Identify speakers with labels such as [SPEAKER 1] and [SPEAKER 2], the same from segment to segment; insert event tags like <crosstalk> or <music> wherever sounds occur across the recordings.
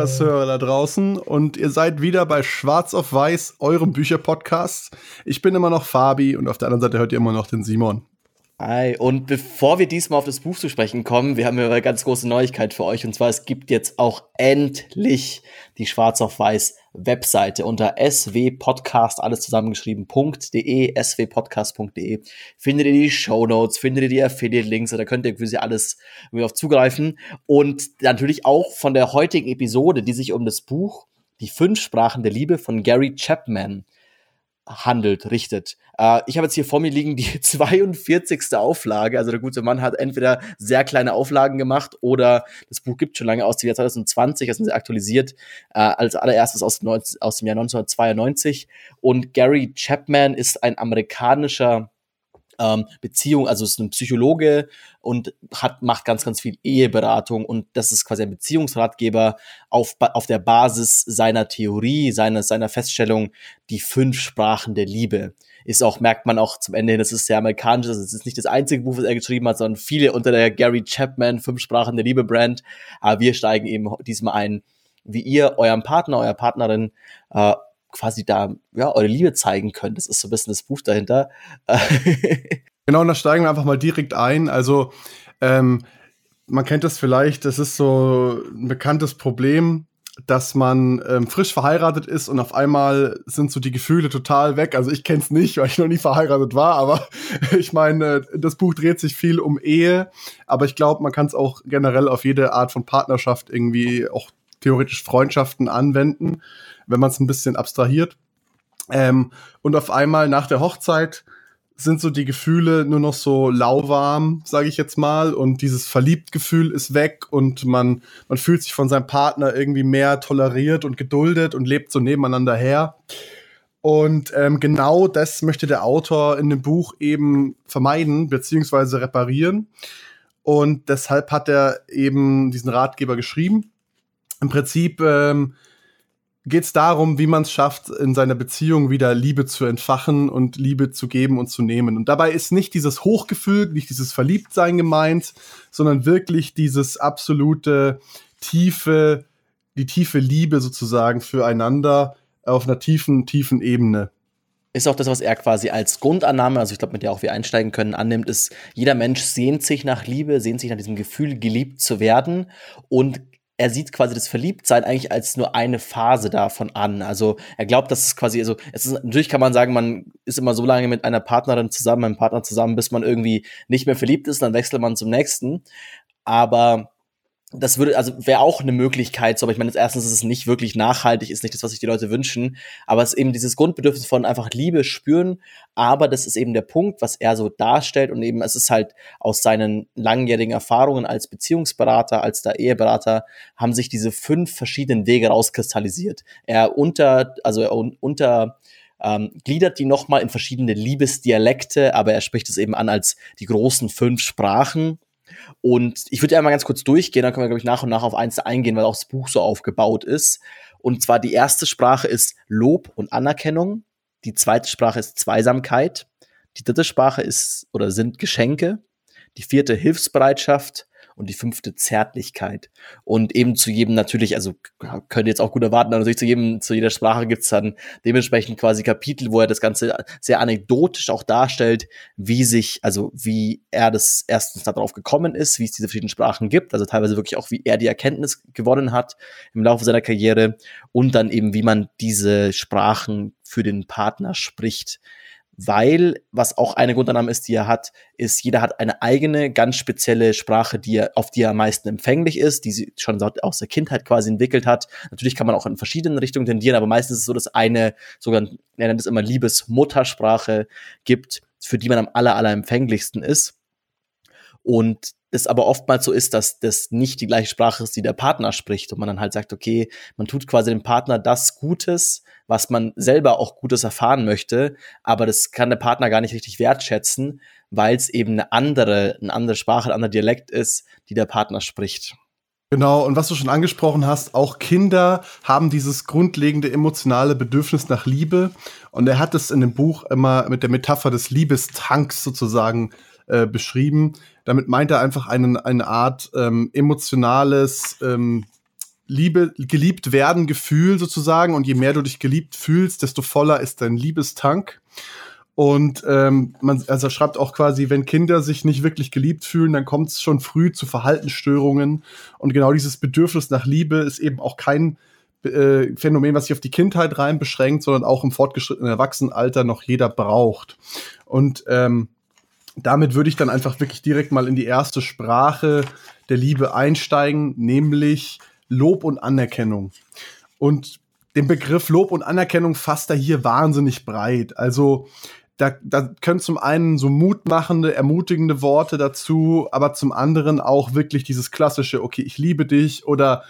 [SPEAKER 1] Podcast-Hörer da draußen. Und ihr seid wieder bei Schwarz auf Weiß, eurem Bücher-Podcast. Ich bin immer noch Fabi und auf der anderen Seite hört ihr immer noch den Simon.
[SPEAKER 2] Hi, und bevor wir diesmal auf das Buch zu sprechen kommen, wir haben ja eine ganz große Neuigkeit für euch. Und zwar, es gibt jetzt auch endlich die Schwarz auf Weiß Webseite unter swpodcast, alles zusammengeschrieben.de, swpodcast.de. Findet ihr die Show Notes, findet ihr die Affiliate-Links, da könnt ihr für sie alles auf zugreifen. Und natürlich auch von der heutigen Episode, die sich um das Buch Die fünf Sprachen der Liebe von Gary Chapman handelt, richtet. Äh, ich habe jetzt hier vor mir liegen die <laughs> 42. Auflage. Also der gute Mann hat entweder sehr kleine Auflagen gemacht oder das Buch gibt schon lange aus dem Jahr 2020, das sind sie aktualisiert, äh, als allererstes aus, aus dem Jahr 1992. Und Gary Chapman ist ein amerikanischer ähm, Beziehung, also ist ein Psychologe und hat, macht ganz, ganz viel Eheberatung und das ist quasi ein Beziehungsratgeber auf, auf der Basis seiner Theorie, seiner, seiner Feststellung, die fünf Sprachen der Liebe. Ist auch, merkt man auch zum Ende hin, das ist sehr amerikanisch, das ist nicht das einzige Buch, was er geschrieben hat, sondern viele unter der Gary Chapman Fünf Sprachen der Liebe Brand. Aber wir steigen eben diesmal ein, wie ihr eurem Partner, eurer Partnerin äh, quasi da ja eure Liebe zeigen könnt. Das ist so ein bisschen das Buch dahinter. <laughs>
[SPEAKER 1] genau, und da steigen wir einfach mal direkt ein. Also ähm, man kennt das vielleicht, das ist so ein bekanntes Problem, dass man ähm, frisch verheiratet ist und auf einmal sind so die Gefühle total weg. Also ich kenne es nicht, weil ich noch nie verheiratet war, aber <laughs> ich meine, das Buch dreht sich viel um Ehe, aber ich glaube, man kann es auch generell auf jede Art von Partnerschaft irgendwie auch theoretisch Freundschaften anwenden wenn man es ein bisschen abstrahiert. Ähm, und auf einmal nach der Hochzeit sind so die Gefühle nur noch so lauwarm, sage ich jetzt mal, und dieses Verliebtgefühl ist weg und man, man fühlt sich von seinem Partner irgendwie mehr toleriert und geduldet und lebt so nebeneinander her. Und ähm, genau das möchte der Autor in dem Buch eben vermeiden beziehungsweise reparieren. Und deshalb hat er eben diesen Ratgeber geschrieben. Im Prinzip ähm, geht es darum, wie man es schafft, in seiner Beziehung wieder Liebe zu entfachen und Liebe zu geben und zu nehmen. Und dabei ist nicht dieses Hochgefühl, nicht dieses Verliebtsein gemeint, sondern wirklich dieses absolute tiefe, die tiefe Liebe sozusagen füreinander auf einer tiefen, tiefen Ebene
[SPEAKER 2] ist auch das, was er quasi als Grundannahme, also ich glaube, mit der auch wir einsteigen können, annimmt, ist, jeder Mensch sehnt sich nach Liebe, sehnt sich nach diesem Gefühl, geliebt zu werden und er sieht quasi das Verliebtsein eigentlich als nur eine Phase davon an. Also er glaubt, dass es quasi, also es ist, natürlich kann man sagen, man ist immer so lange mit einer Partnerin zusammen, einem Partner zusammen, bis man irgendwie nicht mehr verliebt ist, dann wechselt man zum nächsten. Aber das würde, also wäre auch eine Möglichkeit, so, aber ich meine, erstens ist es nicht wirklich nachhaltig, ist nicht das, was sich die Leute wünschen, aber es ist eben dieses Grundbedürfnis von einfach Liebe spüren, aber das ist eben der Punkt, was er so darstellt und eben, es ist halt aus seinen langjährigen Erfahrungen als Beziehungsberater, als der Eheberater, haben sich diese fünf verschiedenen Wege rauskristallisiert. Er unter, also er unter, ähm, gliedert die nochmal in verschiedene Liebesdialekte, aber er spricht es eben an als die großen fünf Sprachen und ich würde ja mal ganz kurz durchgehen, dann können wir, glaube ich, nach und nach auf eins eingehen, weil auch das Buch so aufgebaut ist. Und zwar die erste Sprache ist Lob und Anerkennung. Die zweite Sprache ist Zweisamkeit. Die dritte Sprache ist oder sind Geschenke. Die vierte Hilfsbereitschaft und die fünfte Zärtlichkeit. Und eben zu jedem natürlich, also könnt ihr jetzt auch gut erwarten, natürlich zu jedem, zu jeder Sprache gibt's dann dementsprechend quasi Kapitel, wo er das Ganze sehr anekdotisch auch darstellt, wie sich, also wie er das erstens darauf gekommen ist, wie es diese verschiedenen Sprachen gibt, also teilweise wirklich auch, wie er die Erkenntnis gewonnen hat im Laufe seiner Karriere und dann eben, wie man diese Sprachen für den Partner spricht weil was auch eine Grundannahme ist, die er hat, ist, jeder hat eine eigene, ganz spezielle Sprache, die er, auf die er am meisten empfänglich ist, die sie schon aus der Kindheit quasi entwickelt hat. Natürlich kann man auch in verschiedenen Richtungen tendieren, aber meistens ist es so, dass eine, sogar, er nennt es immer Liebesmuttersprache gibt, für die man am aller, aller empfänglichsten ist. Und es aber oftmals so ist, dass das nicht die gleiche Sprache ist, die der Partner spricht und man dann halt sagt, okay, man tut quasi dem Partner das Gutes, was man selber auch Gutes erfahren möchte, aber das kann der Partner gar nicht richtig wertschätzen, weil es eben eine andere, eine andere Sprache, ein anderer Dialekt ist, die der Partner spricht.
[SPEAKER 1] Genau, und was du schon angesprochen hast, auch Kinder haben dieses grundlegende emotionale Bedürfnis nach Liebe. Und er hat es in dem Buch immer mit der Metapher des Liebestanks sozusagen äh, beschrieben. Damit meint er einfach einen, eine Art ähm, emotionales ähm, Liebe, geliebt werden Gefühl sozusagen und je mehr du dich geliebt fühlst, desto voller ist dein Liebestank. Und ähm, man also er schreibt auch quasi, wenn Kinder sich nicht wirklich geliebt fühlen, dann kommt es schon früh zu Verhaltensstörungen. Und genau dieses Bedürfnis nach Liebe ist eben auch kein äh, Phänomen, was sich auf die Kindheit rein beschränkt, sondern auch im fortgeschrittenen Erwachsenenalter noch jeder braucht. Und ähm, damit würde ich dann einfach wirklich direkt mal in die erste Sprache der Liebe einsteigen, nämlich Lob und Anerkennung. Und den Begriff Lob und Anerkennung fasst er hier wahnsinnig breit. Also da, da können zum einen so mutmachende, ermutigende Worte dazu, aber zum anderen auch wirklich dieses klassische, okay, ich liebe dich oder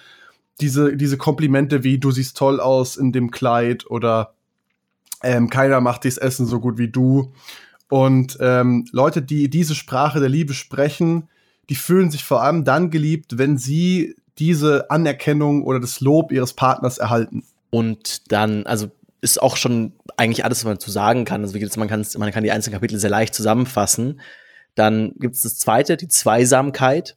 [SPEAKER 1] diese, diese Komplimente wie du siehst toll aus in dem Kleid oder ähm, keiner macht dieses Essen so gut wie du. Und ähm, Leute, die diese Sprache der Liebe sprechen, die fühlen sich vor allem dann geliebt, wenn sie diese Anerkennung oder das Lob ihres Partners erhalten.
[SPEAKER 2] Und dann, also ist auch schon eigentlich alles, was man zu sagen kann. Also man kann, man kann die einzelnen Kapitel sehr leicht zusammenfassen. Dann gibt es das zweite, die Zweisamkeit.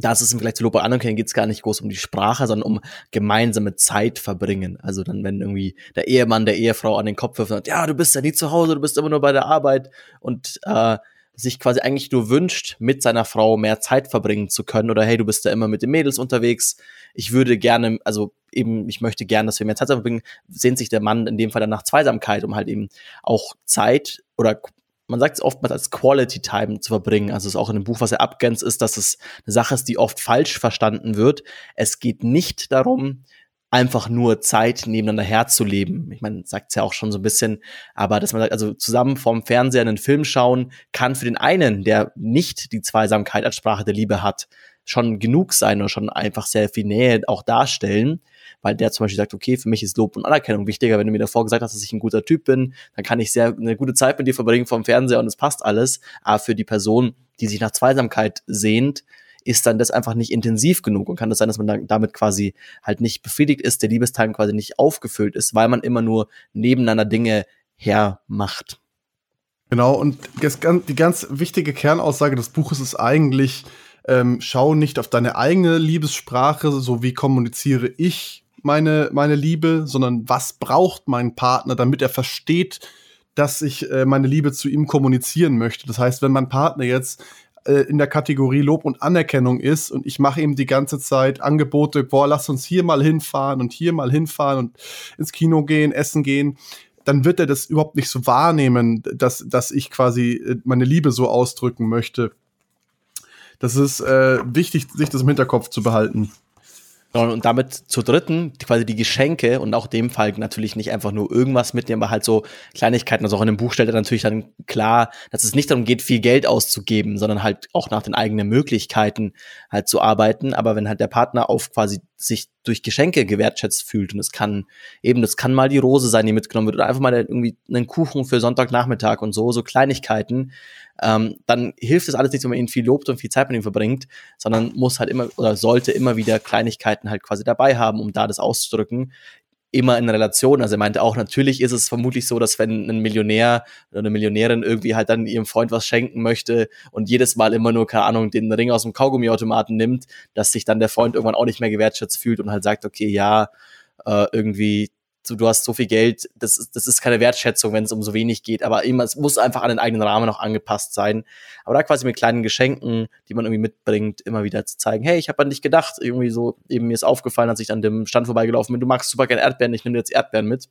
[SPEAKER 2] Da ist es im Vergleich zu Lob und Anerkennung geht es gar nicht groß um die Sprache, sondern um gemeinsame Zeit verbringen. Also dann, wenn irgendwie der Ehemann der Ehefrau an den Kopf wirft und sagt, ja, du bist ja nie zu Hause, du bist immer nur bei der Arbeit und äh, sich quasi eigentlich nur wünscht, mit seiner Frau mehr Zeit verbringen zu können oder hey, du bist ja immer mit den Mädels unterwegs. Ich würde gerne, also eben, ich möchte gerne, dass wir mehr Zeit verbringen, sehnt sich der Mann in dem Fall dann nach Zweisamkeit, um halt eben auch Zeit oder man sagt es oftmals als Quality Time zu verbringen. Also es ist auch in dem Buch, was er abgrenzt, ist, dass es eine Sache ist, die oft falsch verstanden wird. Es geht nicht darum, einfach nur Zeit nebeneinander herzuleben. Ich meine, sagt es ja auch schon so ein bisschen, aber dass man sagt, also zusammen vorm Fernseher einen Film schauen, kann für den einen, der nicht die Zweisamkeit als Sprache der Liebe hat, schon genug sein oder schon einfach sehr viel Nähe auch darstellen, weil der zum Beispiel sagt, okay, für mich ist Lob und Anerkennung wichtiger. Wenn du mir davor gesagt hast, dass ich ein guter Typ bin, dann kann ich sehr eine gute Zeit mit dir verbringen vorm Fernseher und es passt alles. Aber für die Person, die sich nach Zweisamkeit sehnt, ist dann das einfach nicht intensiv genug und kann das sein, dass man damit quasi halt nicht befriedigt ist, der Liebesteil quasi nicht aufgefüllt ist, weil man immer nur nebeneinander Dinge hermacht.
[SPEAKER 1] Genau, und die ganz wichtige Kernaussage des Buches ist eigentlich, ähm, schau nicht auf deine eigene Liebessprache, so wie kommuniziere ich meine, meine Liebe, sondern was braucht mein Partner, damit er versteht, dass ich äh, meine Liebe zu ihm kommunizieren möchte. Das heißt, wenn mein Partner jetzt äh, in der Kategorie Lob und Anerkennung ist und ich mache ihm die ganze Zeit Angebote, boah, lass uns hier mal hinfahren und hier mal hinfahren und ins Kino gehen, essen gehen, dann wird er das überhaupt nicht so wahrnehmen, dass, dass ich quasi äh, meine Liebe so ausdrücken möchte. Das ist äh, wichtig, sich das im Hinterkopf zu behalten.
[SPEAKER 2] Und damit zur dritten, quasi die Geschenke und auch dem Fall natürlich nicht einfach nur irgendwas mitnehmen, aber halt so Kleinigkeiten. Also auch in dem Buch stellt er natürlich dann klar, dass es nicht darum geht, viel Geld auszugeben, sondern halt auch nach den eigenen Möglichkeiten halt zu arbeiten. Aber wenn halt der Partner auf quasi sich durch Geschenke gewertschätzt fühlt und es kann eben, das kann mal die Rose sein, die mitgenommen wird oder einfach mal irgendwie einen Kuchen für Sonntagnachmittag und so, so Kleinigkeiten, ähm, dann hilft es alles nicht, wenn man ihn viel lobt und viel Zeit mit ihm verbringt, sondern muss halt immer oder sollte immer wieder Kleinigkeiten halt quasi dabei haben, um da das auszudrücken immer in Relation. Also er meinte auch, natürlich ist es vermutlich so, dass wenn ein Millionär oder eine Millionärin irgendwie halt dann ihrem Freund was schenken möchte und jedes Mal immer nur, keine Ahnung, den Ring aus dem Kaugummiautomaten nimmt, dass sich dann der Freund irgendwann auch nicht mehr gewertschätzt fühlt und halt sagt, okay, ja, äh, irgendwie so, du hast so viel Geld, das, ist das ist keine Wertschätzung, wenn es um so wenig geht, aber immer, es muss einfach an den eigenen Rahmen noch angepasst sein. Aber da quasi mit kleinen Geschenken, die man irgendwie mitbringt, immer wieder zu zeigen, hey, ich habe an dich gedacht, irgendwie so, eben mir ist aufgefallen, als ich an dem Stand vorbeigelaufen bin, du magst super gerne Erdbeeren, ich nehme jetzt Erdbeeren mit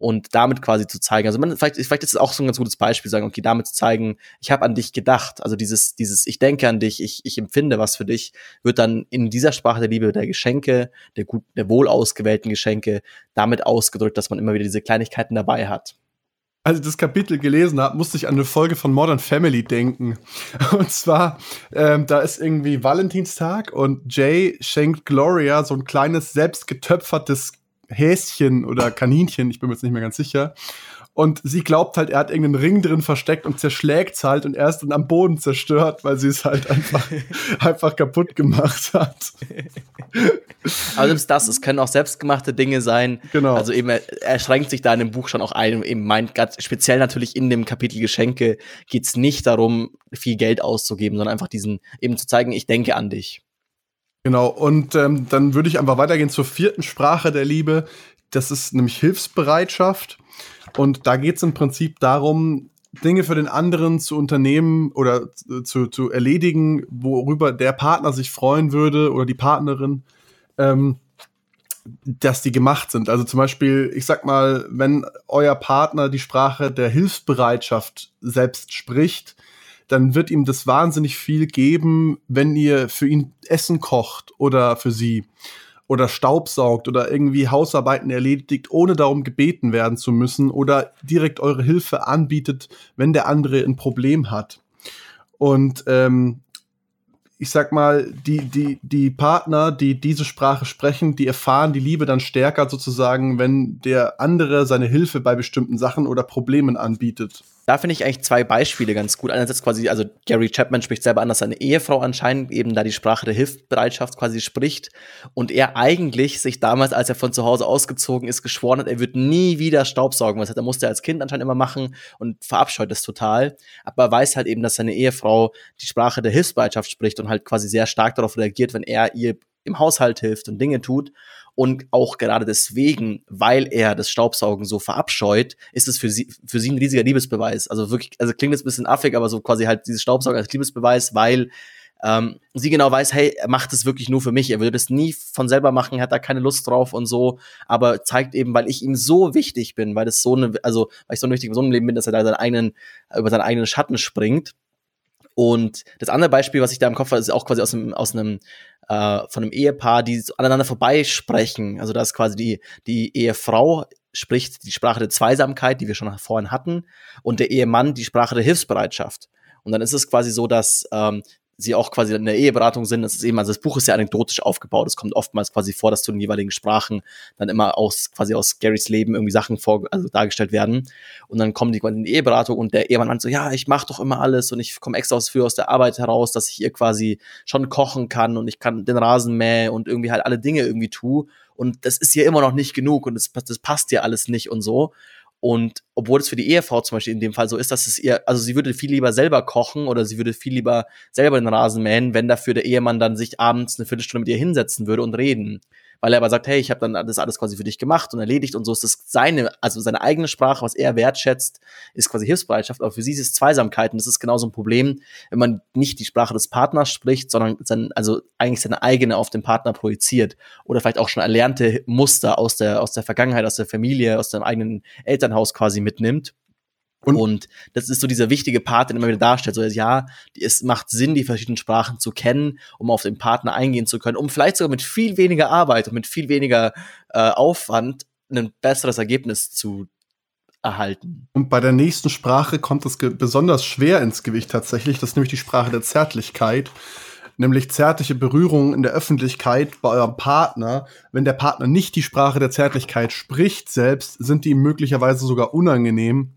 [SPEAKER 2] und damit quasi zu zeigen. Also man, vielleicht, vielleicht ist es auch so ein ganz gutes Beispiel, sagen, okay, damit zu zeigen, ich habe an dich gedacht. Also dieses, dieses, ich denke an dich, ich, ich empfinde was für dich, wird dann in dieser Sprache der Liebe, der Geschenke, der gut, der wohl ausgewählten Geschenke, damit ausgedrückt, dass man immer wieder diese Kleinigkeiten dabei hat.
[SPEAKER 1] Als ich das Kapitel gelesen habe, musste ich an eine Folge von Modern Family denken. <laughs> Und zwar, ähm, da ist irgendwie Valentinstag und Jay schenkt Gloria so ein kleines, selbst getöpfertes Häschen oder Kaninchen, ich bin mir jetzt nicht mehr ganz sicher. Und sie glaubt halt, er hat irgendeinen Ring drin versteckt und zerschlägt es halt und er ist dann am Boden zerstört, weil sie es halt einfach, <laughs> einfach kaputt gemacht hat.
[SPEAKER 2] Aber selbst das, es können auch selbstgemachte Dinge sein.
[SPEAKER 1] Genau.
[SPEAKER 2] Also eben, er, er schränkt sich da in dem Buch schon auch ein. Eben meint, ganz speziell natürlich in dem Kapitel Geschenke geht es nicht darum, viel Geld auszugeben, sondern einfach diesen, eben zu zeigen, ich denke an dich.
[SPEAKER 1] Genau, und ähm, dann würde ich einfach weitergehen zur vierten Sprache der Liebe. Das ist nämlich Hilfsbereitschaft. Und da geht es im Prinzip darum, Dinge für den anderen zu unternehmen oder zu, zu erledigen, worüber der Partner sich freuen würde oder die Partnerin, ähm, dass die gemacht sind. Also zum Beispiel, ich sag mal, wenn euer Partner die Sprache der Hilfsbereitschaft selbst spricht, dann wird ihm das wahnsinnig viel geben, wenn ihr für ihn Essen kocht oder für sie oder Staubsaugt oder irgendwie Hausarbeiten erledigt, ohne darum gebeten werden zu müssen oder direkt eure Hilfe anbietet, wenn der andere ein Problem hat. Und ähm, ich sag mal, die, die, die Partner, die diese Sprache sprechen, die erfahren die Liebe dann stärker sozusagen, wenn der andere seine Hilfe bei bestimmten Sachen oder Problemen anbietet
[SPEAKER 2] da finde ich eigentlich zwei Beispiele ganz gut. Einerseits quasi, also Gary Chapman spricht selber an, dass seine Ehefrau anscheinend eben da die Sprache der Hilfsbereitschaft quasi spricht und er eigentlich sich damals, als er von zu Hause ausgezogen ist, geschworen hat, er wird nie wieder Staubsaugen. Was er musste als Kind anscheinend immer machen und verabscheut das total. Aber er weiß halt eben, dass seine Ehefrau die Sprache der Hilfsbereitschaft spricht und halt quasi sehr stark darauf reagiert, wenn er ihr im Haushalt hilft und Dinge tut. Und auch gerade deswegen, weil er das Staubsaugen so verabscheut, ist es für sie, für sie ein riesiger Liebesbeweis. Also wirklich, also klingt jetzt ein bisschen affig, aber so quasi halt dieses Staubsaugen als Liebesbeweis, weil ähm, sie genau weiß, hey, er macht es wirklich nur für mich. Er würde das nie von selber machen, er hat da keine Lust drauf und so, aber zeigt eben, weil ich ihm so wichtig bin, weil das so eine, also weil ich so eine wichtige Person im Leben bin, dass er da seinen eigenen, über seinen eigenen Schatten springt. Und das andere Beispiel, was ich da im Kopf habe, ist auch quasi aus einem, aus einem äh, von einem Ehepaar, die aneinander vorbeisprechen. Also da ist quasi die, die Ehefrau spricht die Sprache der Zweisamkeit, die wir schon vorhin hatten, und der Ehemann die Sprache der Hilfsbereitschaft. Und dann ist es quasi so, dass ähm, sie auch quasi in der Eheberatung sind. Das ist eben, also das Buch ist ja anekdotisch aufgebaut. Es kommt oftmals quasi vor, dass zu den jeweiligen Sprachen dann immer aus, quasi aus Garys Leben irgendwie Sachen vor, also dargestellt werden. Und dann kommen die in die Eheberatung und der Ehemann meint so, ja, ich mache doch immer alles und ich komme extra aus, für aus der Arbeit heraus, dass ich ihr quasi schon kochen kann und ich kann den Rasen mähen und irgendwie halt alle Dinge irgendwie tue. Und das ist ihr immer noch nicht genug und das, das passt ihr alles nicht und so. Und obwohl es für die Ehefrau zum Beispiel in dem Fall so ist, dass es ihr, also sie würde viel lieber selber kochen oder sie würde viel lieber selber den Rasen mähen, wenn dafür der Ehemann dann sich abends eine Viertelstunde mit ihr hinsetzen würde und reden weil er aber sagt, hey, ich habe dann das alles quasi für dich gemacht und erledigt und so ist das seine, also seine eigene Sprache, was er wertschätzt, ist quasi Hilfsbereitschaft, aber für sie ist es Zweisamkeit und das ist genauso ein Problem, wenn man nicht die Sprache des Partners spricht, sondern sein, also eigentlich seine eigene auf den Partner projiziert oder vielleicht auch schon erlernte Muster aus der, aus der Vergangenheit, aus der Familie, aus dem eigenen Elternhaus quasi mitnimmt und, und, das ist so dieser wichtige Part, den immer wieder darstellt. So, ja, es macht Sinn, die verschiedenen Sprachen zu kennen, um auf den Partner eingehen zu können, um vielleicht sogar mit viel weniger Arbeit und mit viel weniger äh, Aufwand ein besseres Ergebnis zu erhalten.
[SPEAKER 1] Und bei der nächsten Sprache kommt es besonders schwer ins Gewicht tatsächlich. Das ist nämlich die Sprache der Zärtlichkeit. Nämlich zärtliche Berührungen in der Öffentlichkeit bei eurem Partner. Wenn der Partner nicht die Sprache der Zärtlichkeit spricht selbst, sind die ihm möglicherweise sogar unangenehm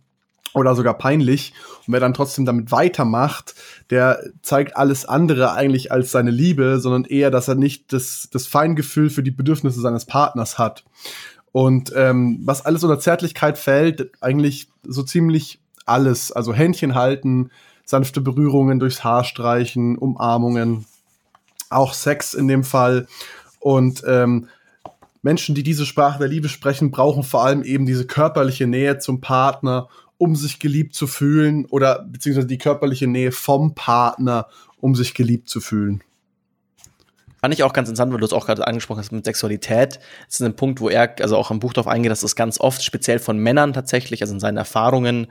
[SPEAKER 1] oder sogar peinlich. Und wer dann trotzdem damit weitermacht, der zeigt alles andere eigentlich als seine Liebe, sondern eher, dass er nicht das, das Feingefühl für die Bedürfnisse seines Partners hat. Und ähm, was alles unter Zärtlichkeit fällt, eigentlich so ziemlich alles. Also Händchen halten, sanfte Berührungen durchs Haar streichen, Umarmungen, auch Sex in dem Fall. Und ähm, Menschen, die diese Sprache der Liebe sprechen, brauchen vor allem eben diese körperliche Nähe zum Partner um sich geliebt zu fühlen oder beziehungsweise die körperliche Nähe vom Partner, um sich geliebt zu fühlen.
[SPEAKER 2] Fand ich auch ganz interessant, weil du es auch gerade angesprochen hast mit Sexualität. Das ist ein Punkt, wo er also auch im Buch darauf eingeht, dass das ganz oft speziell von Männern tatsächlich, also in seinen Erfahrungen,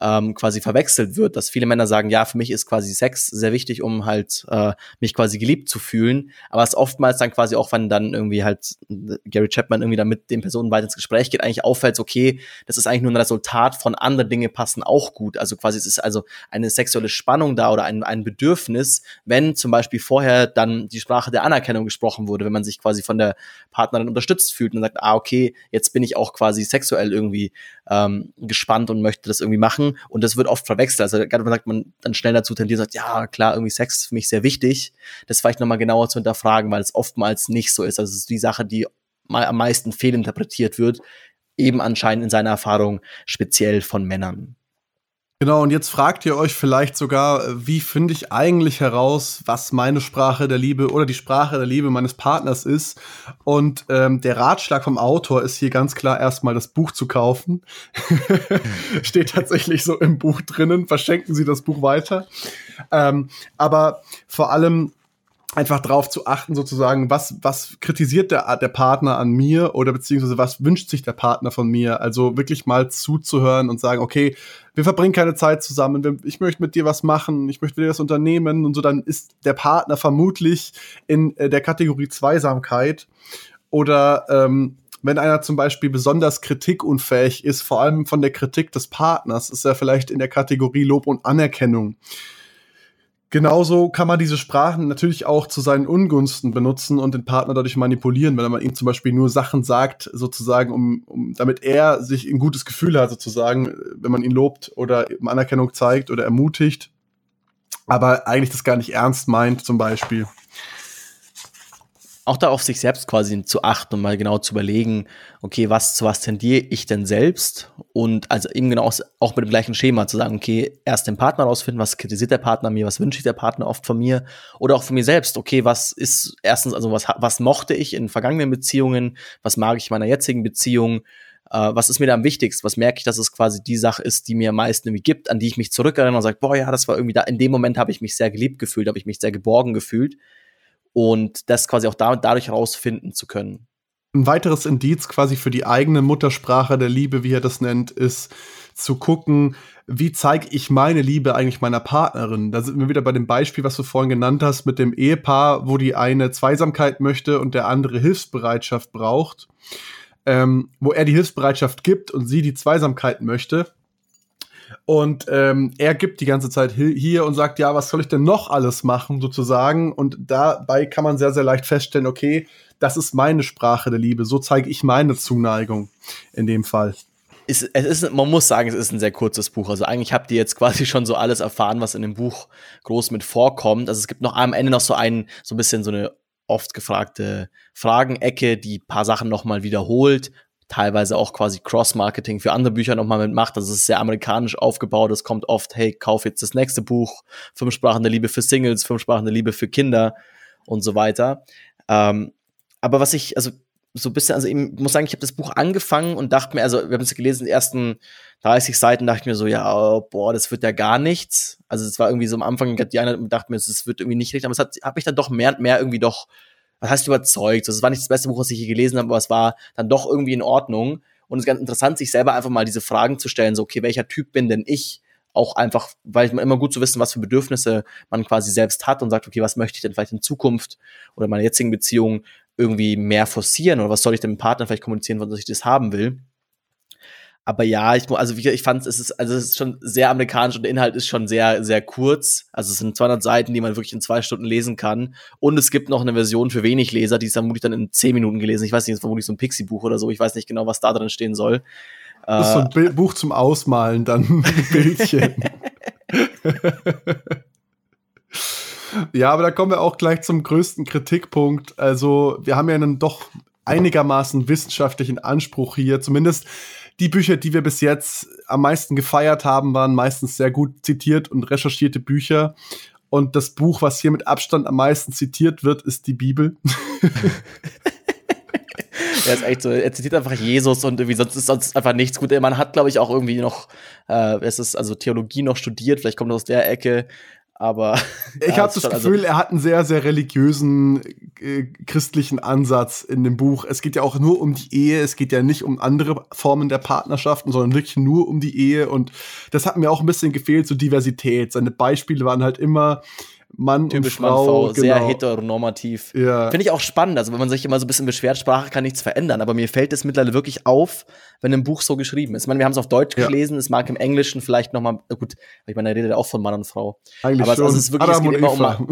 [SPEAKER 2] ähm, quasi verwechselt wird, dass viele Männer sagen, ja, für mich ist quasi Sex sehr wichtig, um halt äh, mich quasi geliebt zu fühlen, aber es oftmals dann quasi auch, wenn dann irgendwie halt Gary Chapman irgendwie dann mit den Personen weiter ins Gespräch geht, eigentlich auffällt, okay, das ist eigentlich nur ein Resultat von anderen Dinge passen auch gut, also quasi es ist also eine sexuelle Spannung da oder ein, ein Bedürfnis, wenn zum Beispiel vorher dann die Sprache der Anerkennung gesprochen wurde, wenn man sich quasi von der Partnerin unterstützt fühlt und sagt, ah, okay, jetzt bin ich auch quasi sexuell irgendwie ähm, gespannt und möchte das irgendwie machen und das wird oft verwechselt. Also gerade man sagt man dann schnell dazu tendiert, sagt, ja klar, irgendwie Sex ist für mich sehr wichtig. Das vielleicht nochmal genauer zu hinterfragen, weil es oftmals nicht so ist. Also es ist die Sache, die mal am meisten fehlinterpretiert wird, eben anscheinend in seiner Erfahrung speziell von Männern.
[SPEAKER 1] Genau, und jetzt fragt ihr euch vielleicht sogar, wie finde ich eigentlich heraus, was meine Sprache der Liebe oder die Sprache der Liebe meines Partners ist? Und ähm, der Ratschlag vom Autor ist hier ganz klar erstmal das Buch zu kaufen. <laughs> Steht tatsächlich so im Buch drinnen, verschenken Sie das Buch weiter. Ähm, aber vor allem einfach drauf zu achten, sozusagen, was, was kritisiert der, der Partner an mir oder beziehungsweise was wünscht sich der Partner von mir? Also wirklich mal zuzuhören und sagen, okay, wir verbringen keine Zeit zusammen, ich möchte mit dir was machen, ich möchte dir das unternehmen und so, dann ist der Partner vermutlich in äh, der Kategorie Zweisamkeit. Oder ähm, wenn einer zum Beispiel besonders kritikunfähig ist, vor allem von der Kritik des Partners, ist er vielleicht in der Kategorie Lob und Anerkennung. Genauso kann man diese Sprachen natürlich auch zu seinen Ungunsten benutzen und den Partner dadurch manipulieren, wenn man ihm zum Beispiel nur Sachen sagt, sozusagen, um, um damit er sich ein gutes Gefühl hat, sozusagen, wenn man ihn lobt oder Anerkennung zeigt oder ermutigt, aber eigentlich das gar nicht ernst meint, zum Beispiel
[SPEAKER 2] auch da auf sich selbst quasi zu achten und mal genau zu überlegen, okay, was zu was tendiere ich denn selbst? Und also eben genau auch mit dem gleichen Schema zu sagen, okay, erst den Partner rausfinden, was kritisiert der Partner mir, was wünscht sich der Partner oft von mir oder auch von mir selbst, okay, was ist erstens, also was, was mochte ich in vergangenen Beziehungen, was mag ich in meiner jetzigen Beziehung, Uh, was ist mir da am wichtigsten? Was merke ich, dass es quasi die Sache ist, die mir am meisten irgendwie gibt, an die ich mich zurückerinnere und sage, boah, ja, das war irgendwie da, in dem Moment habe ich mich sehr geliebt gefühlt, habe ich mich sehr geborgen gefühlt und das quasi auch damit, dadurch herausfinden zu können.
[SPEAKER 1] Ein weiteres Indiz quasi für die eigene Muttersprache der Liebe, wie er das nennt, ist zu gucken, wie zeige ich meine Liebe eigentlich meiner Partnerin? Da sind wir wieder bei dem Beispiel, was du vorhin genannt hast, mit dem Ehepaar, wo die eine Zweisamkeit möchte und der andere Hilfsbereitschaft braucht. Ähm, wo er die Hilfsbereitschaft gibt und sie die Zweisamkeit möchte. Und ähm, er gibt die ganze Zeit hier und sagt, ja, was soll ich denn noch alles machen, sozusagen. Und dabei kann man sehr, sehr leicht feststellen, okay, das ist meine Sprache der Liebe. So zeige ich meine Zuneigung in dem Fall.
[SPEAKER 2] Es, es ist, man muss sagen, es ist ein sehr kurzes Buch. Also eigentlich habt ihr jetzt quasi schon so alles erfahren, was in dem Buch groß mit vorkommt. Also es gibt noch am Ende noch so ein, so ein bisschen so eine oft gefragte Fragenecke, die paar Sachen nochmal wiederholt, teilweise auch quasi Cross-Marketing für andere Bücher nochmal mitmacht. Das ist sehr amerikanisch aufgebaut. Es kommt oft, hey, kauf jetzt das nächste Buch, fünf Sprachen der Liebe für Singles, fünf Sprachen der Liebe für Kinder und so weiter. Ähm, aber was ich, also so ein bisschen, also ich muss sagen, ich habe das Buch angefangen und dachte mir, also wir haben es gelesen, die ersten 30 Seiten dachte ich mir so, ja, oh, boah, das wird ja gar nichts. Also es war irgendwie so am Anfang, die eine dachte mir, es wird irgendwie nicht richtig, aber es hat, hat mich dann doch mehr und mehr irgendwie doch was heißt überzeugt? Das war nicht das beste Buch, was ich je gelesen habe, aber es war dann doch irgendwie in Ordnung. Und es ist ganz interessant, sich selber einfach mal diese Fragen zu stellen, so, okay, welcher Typ bin denn ich? Auch einfach, weil man immer gut zu wissen, was für Bedürfnisse man quasi selbst hat und sagt, okay, was möchte ich denn vielleicht in Zukunft oder in meiner jetzigen Beziehung irgendwie mehr forcieren oder was soll ich denn mit dem Partner vielleicht kommunizieren, dass ich das haben will? Aber ja, ich, also wie, ich fand es ist, also es ist schon sehr amerikanisch und der Inhalt ist schon sehr, sehr kurz. Also es sind 200 Seiten, die man wirklich in zwei Stunden lesen kann. Und es gibt noch eine Version für wenig Leser, die ist vermutlich dann in zehn Minuten gelesen. Ich weiß nicht, ist vermutlich so ein Pixie-Buch oder so. Ich weiß nicht genau, was da drin stehen soll.
[SPEAKER 1] Das ist so ein Bild Buch zum Ausmalen, dann <laughs> mit Bildchen. ja, aber da kommen wir auch gleich zum größten Kritikpunkt. Also, wir haben ja einen doch einigermaßen wissenschaftlichen Anspruch hier. Zumindest die Bücher, die wir bis jetzt am meisten gefeiert haben, waren meistens sehr gut zitiert und recherchierte Bücher. Und das Buch, was hier mit Abstand am meisten zitiert wird, ist die Bibel. <laughs>
[SPEAKER 2] Er ist echt so, er zitiert einfach Jesus und irgendwie sonst ist sonst einfach nichts gut. Man hat, glaube ich, auch irgendwie noch, äh, es ist also Theologie noch studiert, vielleicht kommt er aus der Ecke. Aber <laughs>
[SPEAKER 1] ich habe das also Gefühl, also er hat einen sehr, sehr religiösen äh, christlichen Ansatz in dem Buch. Es geht ja auch nur um die Ehe, es geht ja nicht um andere Formen der Partnerschaften, sondern wirklich nur um die Ehe. Und das hat mir auch ein bisschen gefehlt, so Diversität. Seine Beispiele waren halt immer Mann Typisch und Frau, Mann, Frau
[SPEAKER 2] genau. sehr heteronormativ. Ja. Finde ich auch spannend. Also wenn man sich immer so ein bisschen beschwert, Sprache kann nichts verändern. Aber mir fällt es mittlerweile wirklich auf, wenn ein Buch so geschrieben ist. Ich meine, wir haben es auf Deutsch ja. gelesen. Es mag im Englischen vielleicht noch mal gut. Ich meine, er redet auch von Mann und Frau. Eigentlich aber schon. Es, also es ist wirklich, es geht immer um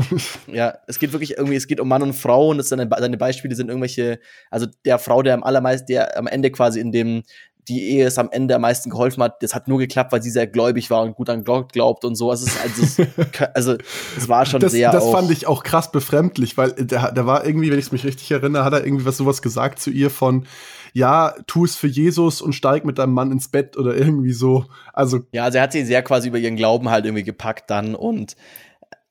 [SPEAKER 2] ja, es geht wirklich irgendwie, es geht um Mann und Frau und es seine, seine Beispiele sind irgendwelche, also der Frau, der am allermeisten, der am Ende quasi in dem die Ehe es am Ende am meisten geholfen hat. Das hat nur geklappt, weil sie sehr gläubig war und gut an Gott glaubt und so. Also, es, <laughs> also, es, also es war schon
[SPEAKER 1] das,
[SPEAKER 2] sehr.
[SPEAKER 1] Das fand ich auch krass befremdlich, weil der, der war irgendwie, wenn ich mich richtig erinnere, hat er irgendwie was sowas gesagt zu ihr von, ja, tu es für Jesus und steig mit deinem Mann ins Bett oder irgendwie so. Also
[SPEAKER 2] ja, also er hat sie sehr quasi über ihren Glauben halt irgendwie gepackt dann und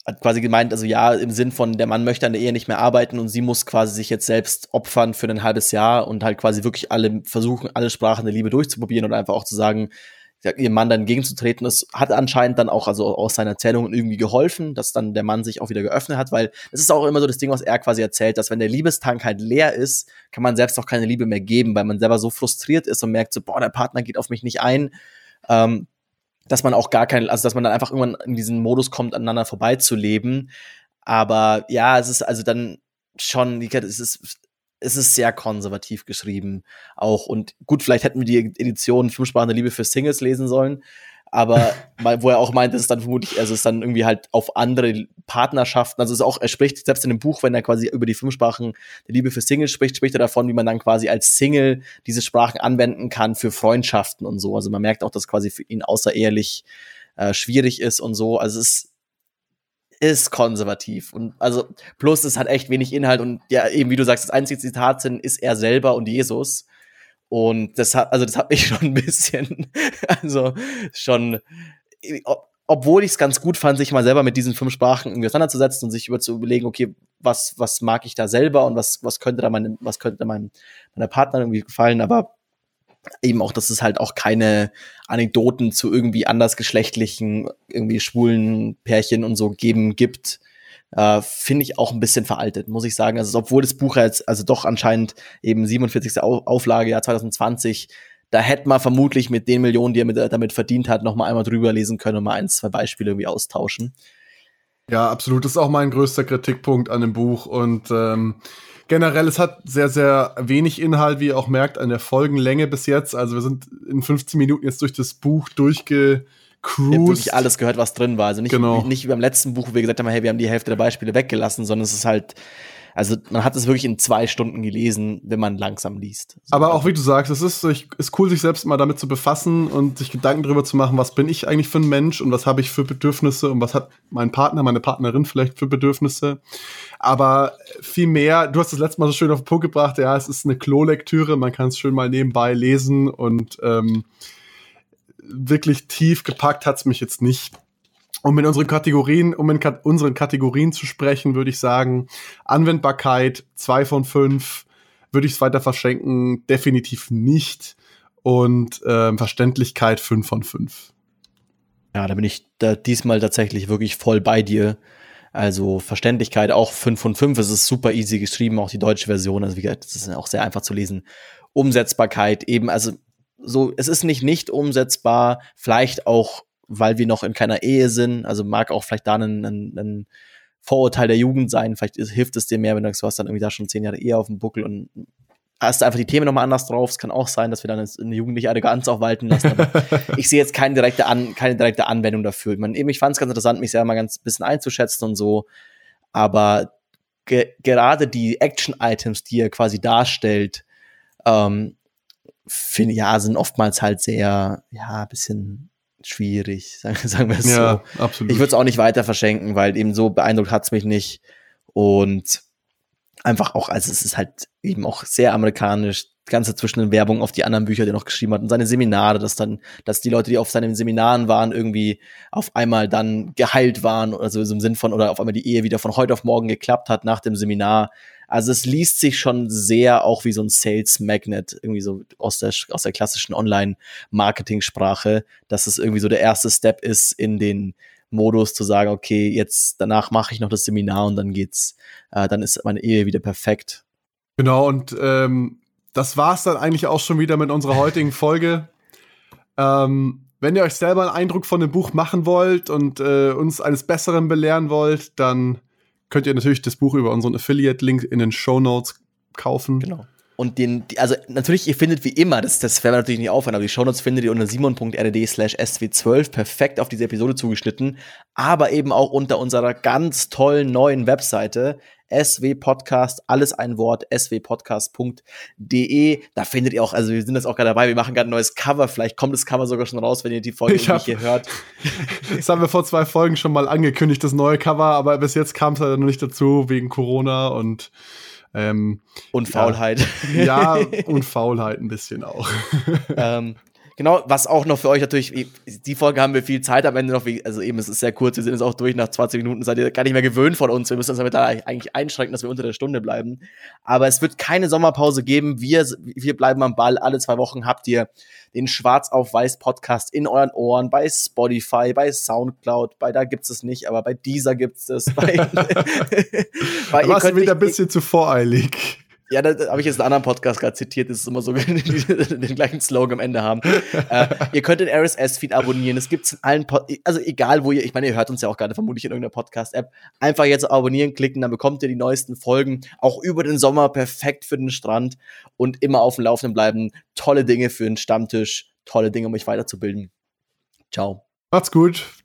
[SPEAKER 2] hat quasi gemeint, also ja, im Sinn von, der Mann möchte an der Ehe nicht mehr arbeiten und sie muss quasi sich jetzt selbst opfern für ein halbes Jahr und halt quasi wirklich alle versuchen, alle Sprachen der Liebe durchzuprobieren und einfach auch zu sagen, ihrem Mann dann entgegenzutreten. Das hat anscheinend dann auch, also aus seinen Erzählungen irgendwie geholfen, dass dann der Mann sich auch wieder geöffnet hat, weil es ist auch immer so das Ding, was er quasi erzählt, dass wenn der Liebestank halt leer ist, kann man selbst auch keine Liebe mehr geben, weil man selber so frustriert ist und merkt so, boah, der Partner geht auf mich nicht ein. Ähm, dass man auch gar kein, also dass man dann einfach irgendwann in diesen Modus kommt, aneinander vorbeizuleben. Aber ja, es ist also dann schon, es ist, es ist sehr konservativ geschrieben auch. Und gut, vielleicht hätten wir die Edition Fünf Sprachen der Liebe für Singles lesen sollen aber wo er auch meint, es dann vermutlich, also es ist dann irgendwie halt auf andere Partnerschaften, also es ist auch, er spricht selbst in dem Buch, wenn er quasi über die fünf Sprachen der Liebe für Singles spricht, spricht er davon, wie man dann quasi als Single diese Sprachen anwenden kann für Freundschaften und so. Also man merkt auch, dass quasi für ihn außerehelich äh, schwierig ist und so. Also es ist konservativ und also plus es hat echt wenig Inhalt und ja eben wie du sagst das einzige Zitat sind ist er selber und Jesus und das hat, also das hat mich <laughs> schon ein bisschen, also schon, obwohl ich es ganz gut fand, sich mal selber mit diesen fünf Sprachen irgendwie auseinanderzusetzen und sich über zu überlegen, okay, was, was mag ich da selber und was, was könnte da meine, was könnte da meinem, meiner Partner irgendwie gefallen, aber eben auch, dass es halt auch keine Anekdoten zu irgendwie andersgeschlechtlichen, irgendwie schwulen Pärchen und so geben gibt, äh, finde ich auch ein bisschen veraltet, muss ich sagen. Also obwohl das Buch jetzt, also doch anscheinend eben 47. Auflage, Jahr 2020, da hätte man vermutlich mit den Millionen, die er mit, damit verdient hat, noch mal einmal drüber lesen können und mal ein, zwei Beispiele irgendwie austauschen.
[SPEAKER 1] Ja, absolut. Das ist auch mein größter Kritikpunkt an dem Buch. Und ähm, generell, es hat sehr, sehr wenig Inhalt, wie ihr auch merkt, an der Folgenlänge bis jetzt. Also wir sind in 15 Minuten jetzt durch das Buch durchge
[SPEAKER 2] Cruise. Ich habe wirklich alles gehört, was drin war. Also nicht, genau. nicht wie beim letzten Buch, wo wir gesagt haben, hey, wir haben die Hälfte der Beispiele weggelassen, sondern es ist halt, also man hat es wirklich in zwei Stunden gelesen, wenn man langsam liest.
[SPEAKER 1] So. Aber auch wie du sagst, es ist, ist cool, sich selbst mal damit zu befassen und sich Gedanken darüber zu machen, was bin ich eigentlich für ein Mensch und was habe ich für Bedürfnisse und was hat mein Partner, meine Partnerin vielleicht für Bedürfnisse. Aber viel mehr, du hast das letzte Mal so schön auf den Punkt gebracht, ja, es ist eine Klolektüre, man kann es schön mal nebenbei lesen und ähm, wirklich tief gepackt hat's mich jetzt nicht. Um in unseren Kategorien, um in Kat unseren Kategorien zu sprechen, würde ich sagen, Anwendbarkeit zwei von fünf, würde ich es weiter verschenken, definitiv nicht. Und äh, Verständlichkeit fünf von fünf.
[SPEAKER 2] Ja, da bin ich da diesmal tatsächlich wirklich voll bei dir. Also Verständlichkeit auch fünf von fünf. Es ist super easy geschrieben, auch die deutsche Version. Also wie gesagt, es ist auch sehr einfach zu lesen. Umsetzbarkeit eben, also so, es ist nicht nicht umsetzbar, vielleicht auch, weil wir noch in keiner Ehe sind, also mag auch vielleicht da ein, ein, ein Vorurteil der Jugend sein, vielleicht ist, hilft es dir mehr, wenn du sagst, du hast dann irgendwie da schon zehn Jahre Ehe auf dem Buckel und hast einfach die Themen nochmal anders drauf. Es kann auch sein, dass wir dann eine jugendliche Arroganz auch walten lassen. Aber <laughs> ich sehe jetzt keine direkte, An keine direkte Anwendung dafür. Ich, meine, eben, ich fand es ganz interessant, mich selber mal ganz bisschen einzuschätzen und so. Aber ge gerade die Action-Items, die er quasi darstellt, ähm, finde ja, sind oftmals halt sehr, ja, ein bisschen schwierig, <laughs> sagen, sagen wir es ja, so. Absolut. Ich würde es auch nicht weiter verschenken, weil eben so beeindruckt hat's mich nicht. Und einfach auch, also es ist halt eben auch sehr amerikanisch, ganze zwischen den Werbung auf die anderen Bücher, die er noch geschrieben hat und seine Seminare, dass dann, dass die Leute, die auf seinen Seminaren waren, irgendwie auf einmal dann geheilt waren, also im Sinn von, oder auf einmal die Ehe wieder von heute auf morgen geklappt hat nach dem Seminar. Also es liest sich schon sehr auch wie so ein Sales Magnet, irgendwie so aus der, aus der klassischen Online-Marketing-Sprache, dass es irgendwie so der erste Step ist in den Modus zu sagen, okay, jetzt danach mache ich noch das Seminar und dann geht's, äh, dann ist meine Ehe wieder perfekt.
[SPEAKER 1] Genau, und ähm, das war's dann eigentlich auch schon wieder mit unserer heutigen <laughs> Folge. Ähm, wenn ihr euch selber einen Eindruck von dem Buch machen wollt und äh, uns eines Besseren belehren wollt, dann könnt ihr natürlich das Buch über unseren Affiliate-Link in den Show Notes kaufen.
[SPEAKER 2] Genau. Und den, also natürlich, ihr findet wie immer, das, das werden wir natürlich nicht aufhören, aber die Shownotes findet ihr unter simon.rd slash sw12 perfekt auf diese Episode zugeschnitten, aber eben auch unter unserer ganz tollen neuen Webseite SW Podcast, alles ein Wort, swpodcast.de. Da findet ihr auch, also wir sind jetzt auch gerade dabei, wir machen gerade ein neues Cover. Vielleicht kommt das Cover sogar schon raus, wenn ihr die Folge
[SPEAKER 1] hab,
[SPEAKER 2] nicht hier hört. <laughs>
[SPEAKER 1] Das haben wir vor zwei Folgen schon mal angekündigt, das neue Cover, aber bis jetzt kam es leider noch nicht dazu, wegen Corona und ähm,
[SPEAKER 2] und Faulheit.
[SPEAKER 1] Ja, ja, <laughs> und Faulheit ein bisschen auch.
[SPEAKER 2] ähm, Genau, was auch noch für euch natürlich, die Folge haben wir viel Zeit am Ende noch, also eben, es ist sehr kurz, wir sind jetzt auch durch, nach 20 Minuten seid ihr gar nicht mehr gewöhnt von uns, wir müssen uns damit da eigentlich einschränken, dass wir unter der Stunde bleiben. Aber es wird keine Sommerpause geben, wir, wir bleiben am Ball, alle zwei Wochen habt ihr den Schwarz auf Weiß Podcast in euren Ohren, bei Spotify, bei Soundcloud, bei da gibt's es nicht, aber bei dieser gibt's es. Bei, <laughs> <laughs>
[SPEAKER 1] bei da warst du wieder ein bisschen zu voreilig.
[SPEAKER 2] Ja, da habe ich jetzt einen anderen Podcast gerade zitiert, das ist immer so, <laughs> den gleichen Slogan am Ende haben. äh, ihr könnt den RSS-Feed abonnieren. Es gibt's in allen, Pod also egal wo ihr, ich meine, ihr hört uns ja auch gerade vermutlich in irgendeiner Podcast-App. Einfach jetzt abonnieren klicken, dann bekommt ihr die neuesten Folgen. Auch über den Sommer perfekt für den Strand und immer auf dem Laufenden bleiben. Tolle Dinge für den Stammtisch, tolle Dinge, um euch weiterzubilden. Ciao.
[SPEAKER 1] Macht's gut.